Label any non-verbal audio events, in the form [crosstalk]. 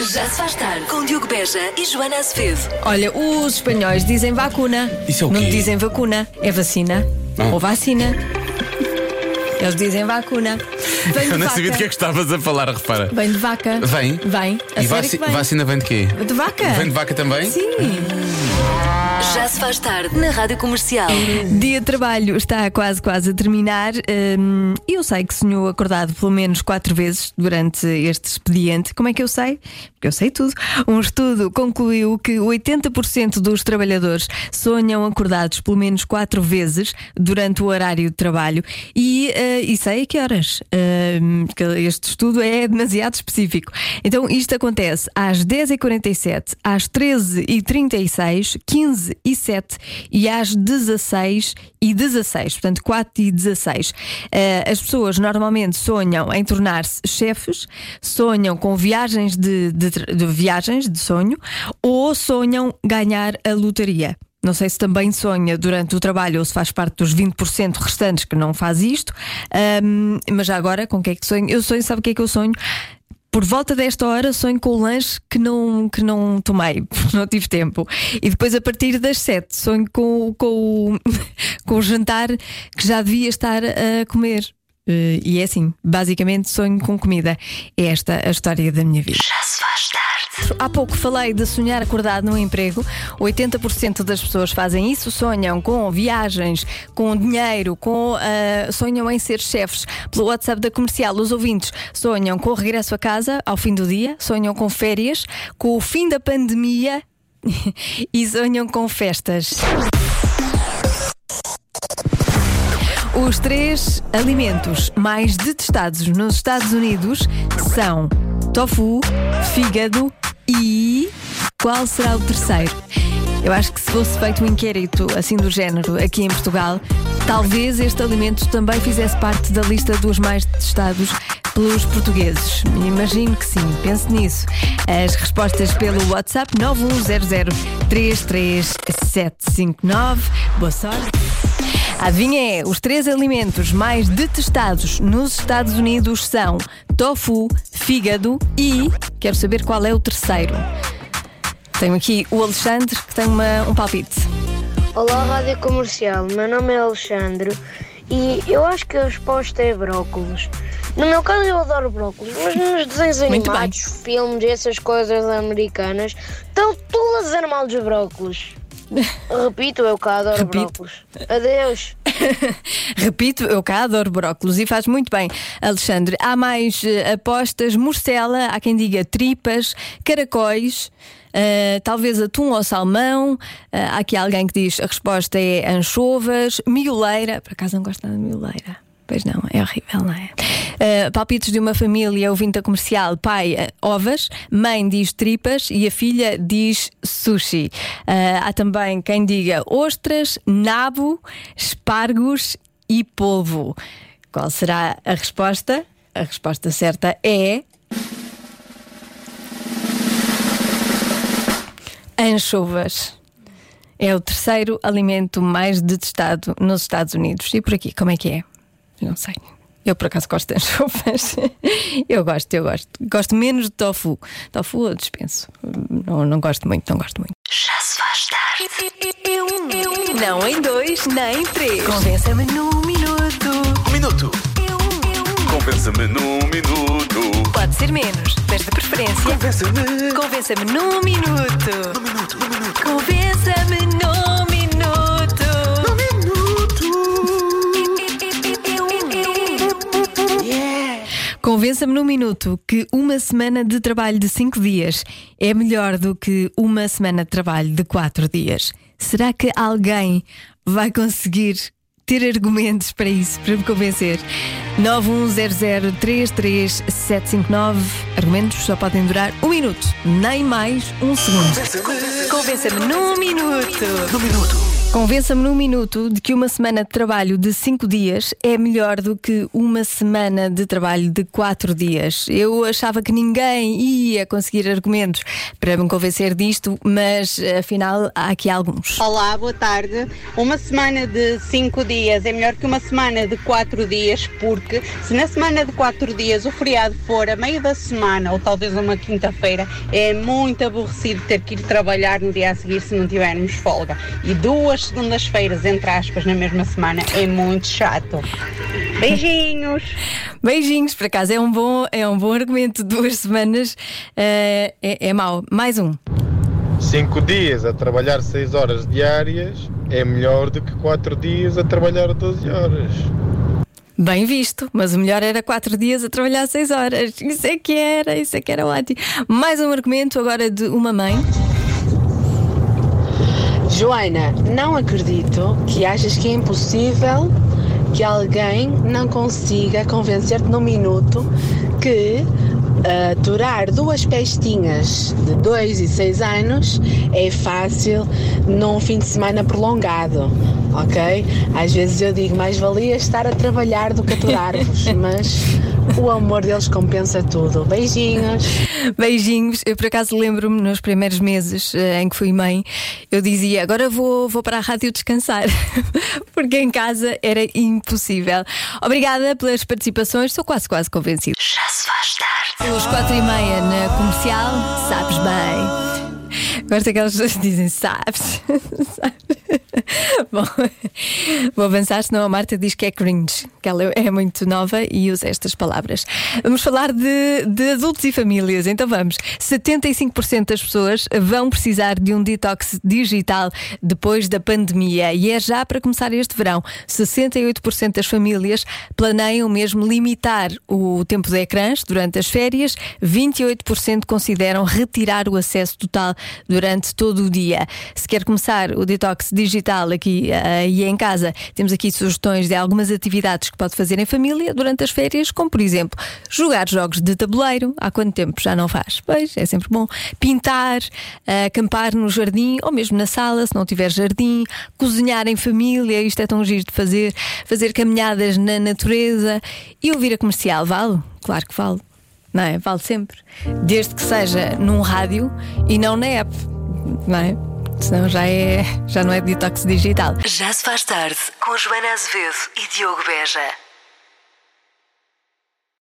Já se faz tarde com Diogo Beja e Joana Azevedo. Olha, os espanhóis dizem vacuna. Isso é o Não quê? dizem vacuna, é vacina. Ah. Ou vacina. Eles dizem vacuna. [laughs] Vem de Eu nem vaca. sabia de que é que estavas a falar, repara. Vem de vaca. Vem? Vem. A E sério vaci- que vem. vacina vem de quê? De vaca. Vem de vaca também? Sim. Já se faz tarde na Rádio Comercial. Dia de trabalho está quase, quase a terminar. Hum, eu sei que sonhou acordado pelo menos quatro vezes durante este expediente. Como é que eu sei? Porque eu sei tudo. Um estudo concluiu que 80% dos trabalhadores sonham acordados pelo menos quatro vezes durante o horário de trabalho. E, eh, e sei a que horas. Hum, este estudo é demasiado específico. Então isto acontece às 10h47, às 13h36, 15 e 7 e às 16 e 16, portanto 4 e 16. Eh, as pessoas normalmente sonham em tornar-se chefes, sonham com viagens de, de de viagens de sonho ou sonham ganhar a lotaria. Não sei se também sonha durante o trabalho ou se faz parte dos 20% restantes que não faz isto, Ahm, mas já agora, com o que é que sonho? Eu sonho, sabe o que é que eu sonho? Por volta desta hora sonho com o lanche que não, que não tomei, [laughs] não tive tempo. E depois a partir das 7 sonho com, com, o, [laughs] com o jantar que já devia estar a comer. Eh, E é assim, basicamente sonho com comida. É esta a história da minha vida. Já se faz. Há pouco falei de sonhar acordado no emprego. 80% das pessoas fazem isso, sonham com viagens, com dinheiro, com ah, sonham em ser chefes. Pelo WhatsApp da comercial, os ouvintes sonham com o regresso a casa ao fim do dia, sonham com férias, com o fim da pandemia [laughs] e sonham com festas. Os três alimentos mais detestados nos Estados Unidos são tofu, fígado e. Qual será o terceiro? Eu acho que se fosse feito um inquérito assim do género aqui em Portugal, talvez este alimento também fizesse parte da lista dos mais detestados pelos portugueses. Imagino que sim, pense nisso. As respostas pelo WhatsApp 910033759. Boa sorte. Adivinha é, os três alimentos mais detestados nos Estados Unidos são tofu, fígado e. Quero saber qual é o terceiro. Tenho aqui o Alexandre que tem uma- um palpite. Olá, Rádio Comercial. Meu nome é Alexandre e eu acho que a resposta é brócolos. No meu caso, eu adoro brócolos, mas nos desenhos animados, filmes, essas coisas americanas, estão todas a dizer mal dos brócolos. Repito, eu cá adoro Repito. brócolos. Adeus. [laughs] Repito, eu cá adoro brócolos e faz muito bem, Alexandre. Há mais eh, apostas: morcela, há quem diga tripas, caracóis. eh, talvez atum ou salmão. Eh, há aqui alguém que diz a resposta é anchovas, mioleira. Por acaso não gosto nada de mioleira. Pois não, é horrível, não é? Eh, palpites de uma família ouvinte comercial: pai, eh, ovas, mãe diz tripas e a filha diz sushi. Eh, há também quem diga ostras, nabo, espargos e polvo. Qual será a resposta? A resposta certa é. Anchovas. É o terceiro alimento mais detestado nos Estados Unidos. E por aqui, como é que é? Não sei. Eu por acaso gosto de anchovas. [laughs] eu gosto, eu gosto. Gosto menos de tofu. Tofu eu dispenso. Não, não gosto muito, não gosto muito. Já se faz tarde. Não em dois, nem em três. Convença-me num minuto. Um minuto. Compensa-me num minuto. Pode ser menos, mas de preferência. Compensa-me. Convença-me num minuto. Um minuto, um minuto. Convença-me num minuto. Convença-me num minuto que uma semana de trabalho de cinco dias é melhor do que uma semana de trabalho de quatro dias. Será que alguém vai conseguir ter argumentos para isso, para me convencer? 910033759 Argumentos só podem durar um minuto, nem mais um segundo. Convença-me num minuto. Um minuto. Convença-me num minuto de que uma semana de trabalho de 5 dias é melhor do que uma semana de trabalho de 4 dias. Eu achava que ninguém ia conseguir argumentos para me convencer disto, mas afinal há aqui alguns. Olá, boa tarde. Uma semana de 5 dias é melhor que uma semana de 4 dias, porque se na semana de 4 dias o feriado for a meio da semana ou talvez uma quinta-feira, é muito aborrecido ter que ir trabalhar no dia a seguir se não tivermos folga. E duas segundas-feiras, entre aspas, na mesma semana é muito chato. Beijinhos! [laughs] Beijinhos, por acaso é um bom, é um bom argumento. Duas semanas eh, é, é mau. Mais um. Cinco dias a trabalhar 6 horas diárias é melhor do que 4 dias a trabalhar 12 horas. Bem visto, mas o melhor era quatro dias a trabalhar seis horas. Isso é que era, isso é que era ótimo. Mais um argumento agora de uma mãe. Joana, não acredito que achas que é impossível que alguém não consiga convencer-te num minuto que ah, aturar duas pestinhas de 2 e 6 anos é fácil num fim de semana prolongado, ok? Às vezes eu digo, mais valia estar a trabalhar do que aturar-vos, [laughs] mas o amor deles compensa tudo. Beijinhos! Beijinhos. Eu por acaso lembro-me nos primeiros meses eh, em que fui mãe, eu dizia agora vou, vou para a rádio descansar, [laughs] porque em casa era impossível. Obrigada pelas participações, estou quase, quase convencido. Já se faz tarde. Os quatro e meia na comercial, sabes bem. Gosto que elas dizem, sabes? [laughs] Sabes? [laughs] Bom, vou avançar, senão a Marta diz que é cringe, que ela é muito nova e usa estas palavras. Vamos falar de, de adultos e famílias, então vamos. 75% das pessoas vão precisar de um detox digital depois da pandemia e é já para começar este verão. 68% das famílias planeiam mesmo limitar o tempo de ecrãs durante as férias, 28% consideram retirar o acesso total durante todo o dia. Se quer começar o detox digital aqui eh, e em casa, temos aqui sugestões de algumas atividades que pode fazer em família durante as férias, como por exemplo, jogar jogos de tabuleiro. Há quanto tempo já não faz? Pois, é sempre bom. Pintar, eh, acampar no jardim ou mesmo na sala, se não tiver jardim, cozinhar em família, isto é tão giro de fazer, fazer caminhadas na natureza e ouvir a comercial, vale? Claro que vale. Não é? Vale sempre. Desde que seja num rádio e não na app. Não é? Senão já, é, já não é detox digital. Já se faz tarde com Joana Azevedo e Diogo Beja.